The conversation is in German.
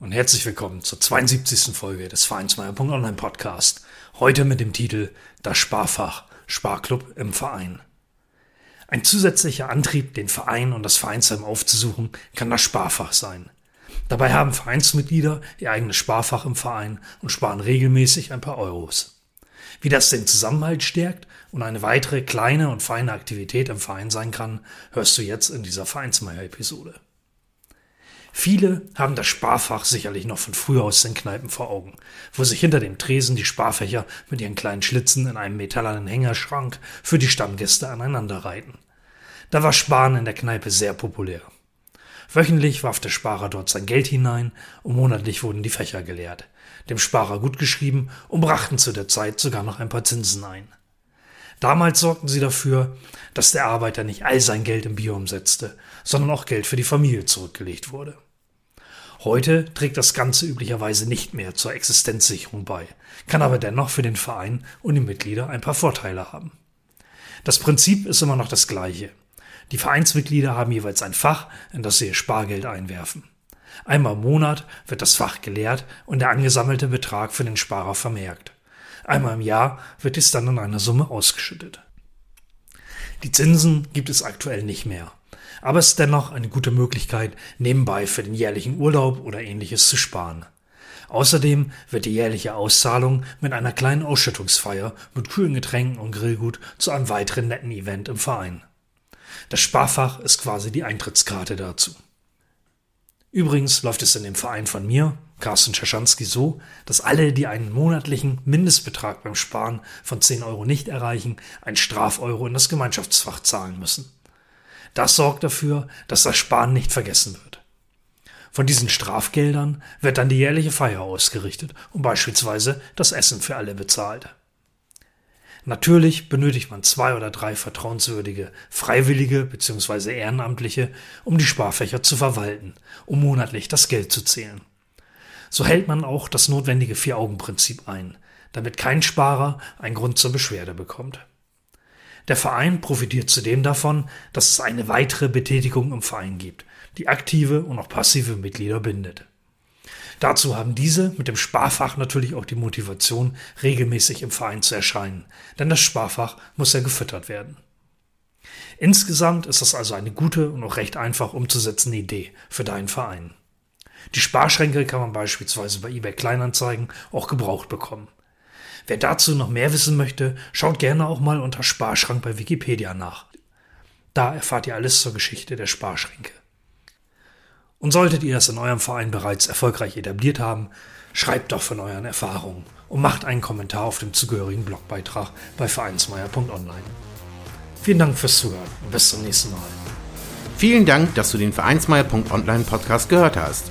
und herzlich willkommen zur 72. Folge des Vereinsmeier.online Podcast. Heute mit dem Titel Das Sparfach Sparclub im Verein. Ein zusätzlicher Antrieb, den Verein und das Vereinsheim aufzusuchen, kann das Sparfach sein. Dabei haben Vereinsmitglieder ihr eigenes Sparfach im Verein und sparen regelmäßig ein paar Euros. Wie das den Zusammenhalt stärkt und eine weitere kleine und feine Aktivität im Verein sein kann, hörst du jetzt in dieser Vereinsmeier-Episode. Viele haben das Sparfach sicherlich noch von früher aus den Kneipen vor Augen, wo sich hinter dem Tresen die Sparfächer mit ihren kleinen Schlitzen in einem metallenen Hängerschrank für die Stammgäste aneinander reihten. Da war Sparen in der Kneipe sehr populär. Wöchentlich warf der Sparer dort sein Geld hinein und monatlich wurden die Fächer geleert, dem Sparer gut geschrieben und brachten zu der Zeit sogar noch ein paar Zinsen ein. Damals sorgten sie dafür, dass der Arbeiter nicht all sein Geld im Bier umsetzte, sondern auch Geld für die Familie zurückgelegt wurde. Heute trägt das Ganze üblicherweise nicht mehr zur Existenzsicherung bei, kann aber dennoch für den Verein und die Mitglieder ein paar Vorteile haben. Das Prinzip ist immer noch das gleiche. Die Vereinsmitglieder haben jeweils ein Fach, in das sie ihr Spargeld einwerfen. Einmal im Monat wird das Fach geleert und der angesammelte Betrag für den Sparer vermerkt. Einmal im Jahr wird dies dann in einer Summe ausgeschüttet. Die Zinsen gibt es aktuell nicht mehr aber es ist dennoch eine gute Möglichkeit, nebenbei für den jährlichen Urlaub oder ähnliches zu sparen. Außerdem wird die jährliche Auszahlung mit einer kleinen Ausschüttungsfeier mit kühlen Getränken und Grillgut zu einem weiteren netten Event im Verein. Das Sparfach ist quasi die Eintrittskarte dazu. Übrigens läuft es in dem Verein von mir, Carsten Schaschanski, so, dass alle, die einen monatlichen Mindestbetrag beim Sparen von 10 Euro nicht erreichen, ein Strafeuro in das Gemeinschaftsfach zahlen müssen. Das sorgt dafür, dass das Sparen nicht vergessen wird. Von diesen Strafgeldern wird dann die jährliche Feier ausgerichtet und beispielsweise das Essen für alle bezahlt. Natürlich benötigt man zwei oder drei vertrauenswürdige Freiwillige bzw. Ehrenamtliche, um die Sparfächer zu verwalten, um monatlich das Geld zu zählen. So hält man auch das notwendige Vier-Augen-Prinzip ein, damit kein Sparer einen Grund zur Beschwerde bekommt. Der Verein profitiert zudem davon, dass es eine weitere Betätigung im Verein gibt, die aktive und auch passive Mitglieder bindet. Dazu haben diese mit dem Sparfach natürlich auch die Motivation, regelmäßig im Verein zu erscheinen, denn das Sparfach muss ja gefüttert werden. Insgesamt ist das also eine gute und auch recht einfach umzusetzende Idee für deinen Verein. Die Sparschränke kann man beispielsweise bei eBay Kleinanzeigen auch gebraucht bekommen. Wer dazu noch mehr wissen möchte, schaut gerne auch mal unter Sparschrank bei Wikipedia nach. Da erfahrt ihr alles zur Geschichte der Sparschränke. Und solltet ihr das in eurem Verein bereits erfolgreich etabliert haben, schreibt doch von euren Erfahrungen und macht einen Kommentar auf dem zugehörigen Blogbeitrag bei vereinsmeier.online. Vielen Dank fürs Zuhören und bis zum nächsten Mal. Vielen Dank, dass du den Vereinsmeier.online Podcast gehört hast.